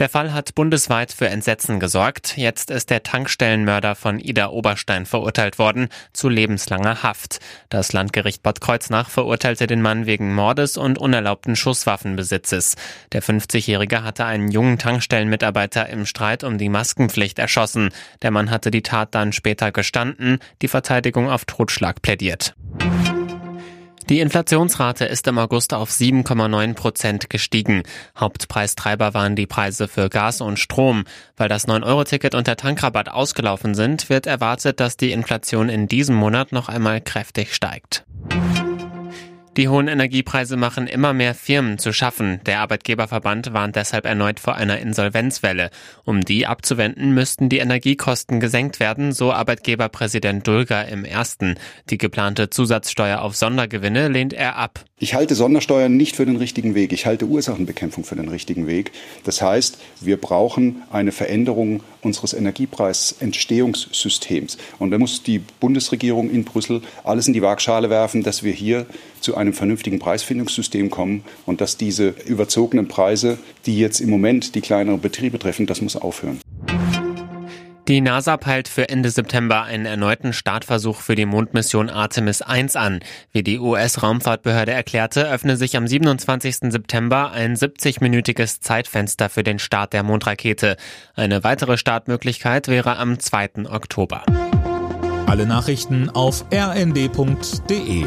Der Fall hat bundesweit für Entsetzen gesorgt. Jetzt ist der Tankstellenmörder von Ida Oberstein verurteilt worden zu lebenslanger Haft. Das Landgericht Bad Kreuznach verurteilte den Mann wegen Mordes und unerlaubten Schusswaffenbesitzes. Der 50-Jährige hatte einen jungen Tankstellenmitarbeiter im Streit um die Maskenpflicht erschossen. Der Mann hatte die Tat dann später gestanden, die Verteidigung auf Totschlag plädiert. Die Inflationsrate ist im August auf 7,9 Prozent gestiegen. Hauptpreistreiber waren die Preise für Gas und Strom. Weil das 9-Euro-Ticket und der Tankrabatt ausgelaufen sind, wird erwartet, dass die Inflation in diesem Monat noch einmal kräftig steigt. Die hohen Energiepreise machen immer mehr Firmen zu schaffen. Der Arbeitgeberverband warnt deshalb erneut vor einer Insolvenzwelle. Um die abzuwenden, müssten die Energiekosten gesenkt werden, so Arbeitgeberpräsident Dulger im ersten. Die geplante Zusatzsteuer auf Sondergewinne lehnt er ab. Ich halte Sondersteuern nicht für den richtigen Weg. Ich halte Ursachenbekämpfung für den richtigen Weg. Das heißt, wir brauchen eine Veränderung unseres Energiepreisentstehungssystems. Und da muss die Bundesregierung in Brüssel alles in die Waagschale werfen, dass wir hier zu einem vernünftigen Preisfindungssystem kommen und dass diese überzogenen Preise, die jetzt im Moment die kleineren Betriebe treffen, das muss aufhören. Die NASA peilt für Ende September einen erneuten Startversuch für die Mondmission Artemis 1 an. Wie die US-Raumfahrtbehörde erklärte, öffne sich am 27. September ein 70-minütiges Zeitfenster für den Start der Mondrakete. Eine weitere Startmöglichkeit wäre am 2. Oktober. Alle Nachrichten auf rnd.de